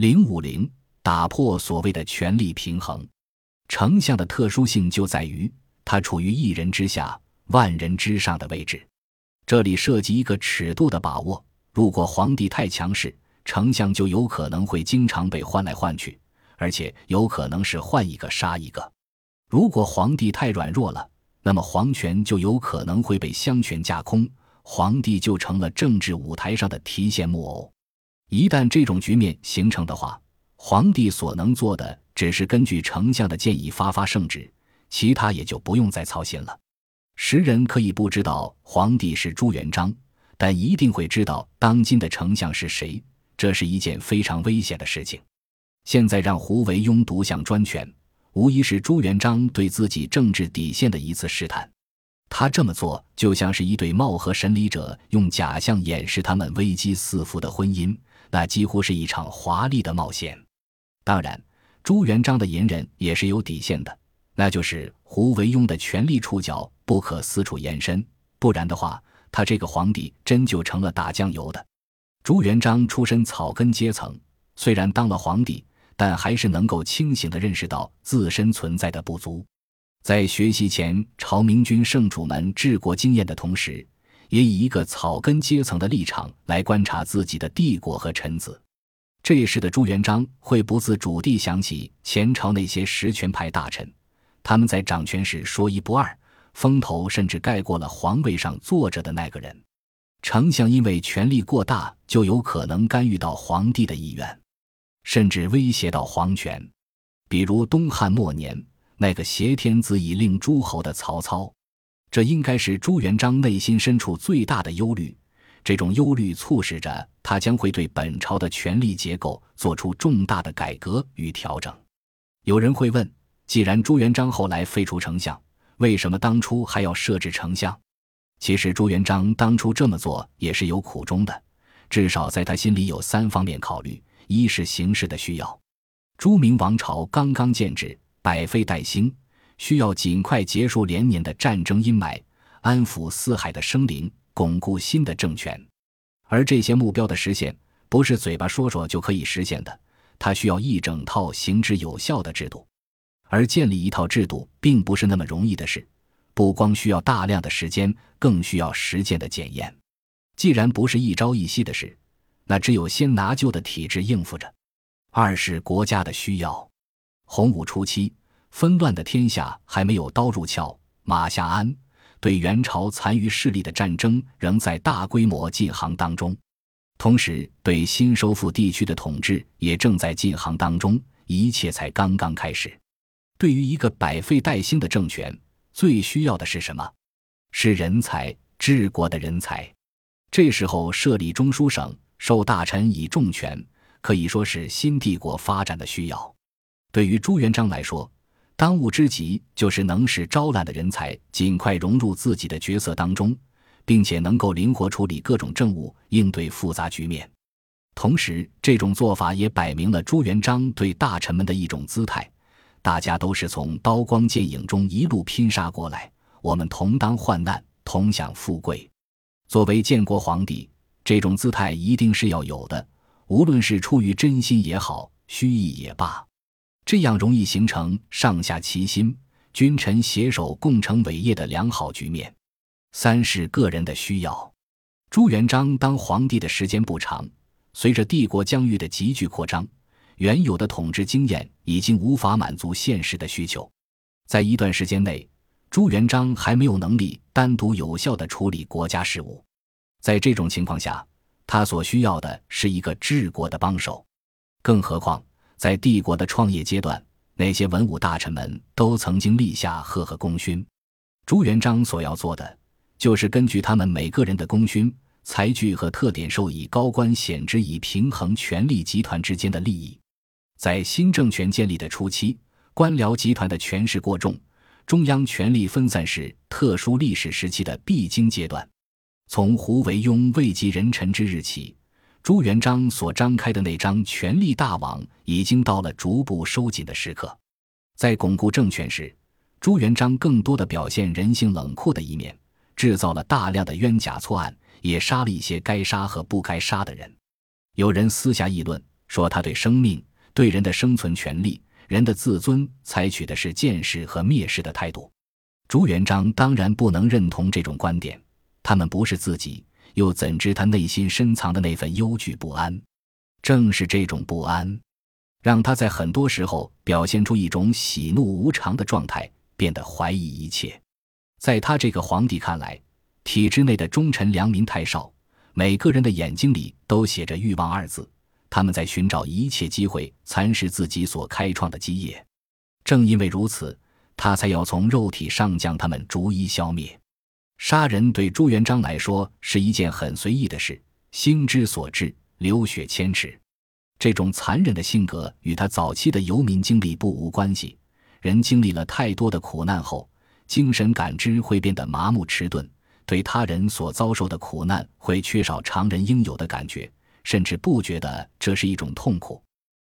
零五零打破所谓的权力平衡。丞相的特殊性就在于他处于一人之下、万人之上的位置。这里涉及一个尺度的把握。如果皇帝太强势，丞相就有可能会经常被换来换去，而且有可能是换一个杀一个。如果皇帝太软弱了，那么皇权就有可能会被相权架空，皇帝就成了政治舞台上的提线木偶。一旦这种局面形成的话，皇帝所能做的只是根据丞相的建议发发圣旨，其他也就不用再操心了。时人可以不知道皇帝是朱元璋，但一定会知道当今的丞相是谁，这是一件非常危险的事情。现在让胡惟庸独享专权，无疑是朱元璋对自己政治底线的一次试探。他这么做，就像是一对貌合神离者用假象掩饰他们危机四伏的婚姻。那几乎是一场华丽的冒险。当然，朱元璋的隐忍也是有底线的，那就是胡惟庸的权力触角不可四处延伸，不然的话，他这个皇帝真就成了打酱油的。朱元璋出身草根阶层，虽然当了皇帝，但还是能够清醒地认识到自身存在的不足，在学习前朝明君圣主们治国经验的同时。也以一个草根阶层的立场来观察自己的帝国和臣子，这时的朱元璋会不自主地想起前朝那些实权派大臣，他们在掌权时说一不二，风头甚至盖过了皇位上坐着的那个人。丞相因为权力过大，就有可能干预到皇帝的意愿，甚至威胁到皇权。比如东汉末年那个挟天子以令诸侯的曹操。这应该是朱元璋内心深处最大的忧虑，这种忧虑促使着他将会对本朝的权力结构做出重大的改革与调整。有人会问：既然朱元璋后来废除丞相，为什么当初还要设置丞相？其实朱元璋当初这么做也是有苦衷的，至少在他心里有三方面考虑：一是形势的需要，朱明王朝刚刚建制，百废待兴。需要尽快结束连年的战争阴霾，安抚四海的生灵，巩固新的政权。而这些目标的实现，不是嘴巴说说就可以实现的，它需要一整套行之有效的制度。而建立一套制度，并不是那么容易的事，不光需要大量的时间，更需要实践的检验。既然不是一朝一夕的事，那只有先拿旧的体制应付着。二是国家的需要，洪武初期。纷乱的天下还没有刀入鞘、马下鞍，对元朝残余势力的战争仍在大规模进行当中，同时对新收复地区的统治也正在进行当中，一切才刚刚开始。对于一个百废待兴的政权，最需要的是什么？是人才，治国的人才。这时候设立中书省，授大臣以重权，可以说是新帝国发展的需要。对于朱元璋来说，当务之急就是能使招揽的人才尽快融入自己的角色当中，并且能够灵活处理各种政务，应对复杂局面。同时，这种做法也摆明了朱元璋对大臣们的一种姿态：大家都是从刀光剑影中一路拼杀过来，我们同当患难，同享富贵。作为建国皇帝，这种姿态一定是要有的，无论是出于真心也好，虚意也罢。这样容易形成上下齐心、君臣携手共成伟业的良好局面。三是个人的需要。朱元璋当皇帝的时间不长，随着帝国疆域的急剧扩张，原有的统治经验已经无法满足现实的需求。在一段时间内，朱元璋还没有能力单独有效地处理国家事务。在这种情况下，他所需要的是一个治国的帮手。更何况。在帝国的创业阶段，那些文武大臣们都曾经立下赫赫功勋。朱元璋所要做的，就是根据他们每个人的功勋、才具和特点，授以高官显职，以平衡权力集团之间的利益。在新政权建立的初期，官僚集团的权势过重，中央权力分散是特殊历史时期的必经阶段。从胡惟庸位极人臣之日起。朱元璋所张开的那张权力大网，已经到了逐步收紧的时刻。在巩固政权时，朱元璋更多的表现人性冷酷的一面，制造了大量的冤假错案，也杀了一些该杀和不该杀的人。有人私下议论说他对生命、对人的生存权利、人的自尊采取的是见识和蔑视的态度。朱元璋当然不能认同这种观点。他们不是自己，又怎知他内心深藏的那份忧惧不安？正是这种不安，让他在很多时候表现出一种喜怒无常的状态，变得怀疑一切。在他这个皇帝看来，体制内的忠臣良民太少，每个人的眼睛里都写着欲望二字。他们在寻找一切机会蚕食自己所开创的基业。正因为如此，他才要从肉体上将他们逐一消灭。杀人对朱元璋来说是一件很随意的事，心之所至，流血千尺。这种残忍的性格与他早期的游民经历不无关系。人经历了太多的苦难后，精神感知会变得麻木迟钝，对他人所遭受的苦难会缺少常人应有的感觉，甚至不觉得这是一种痛苦。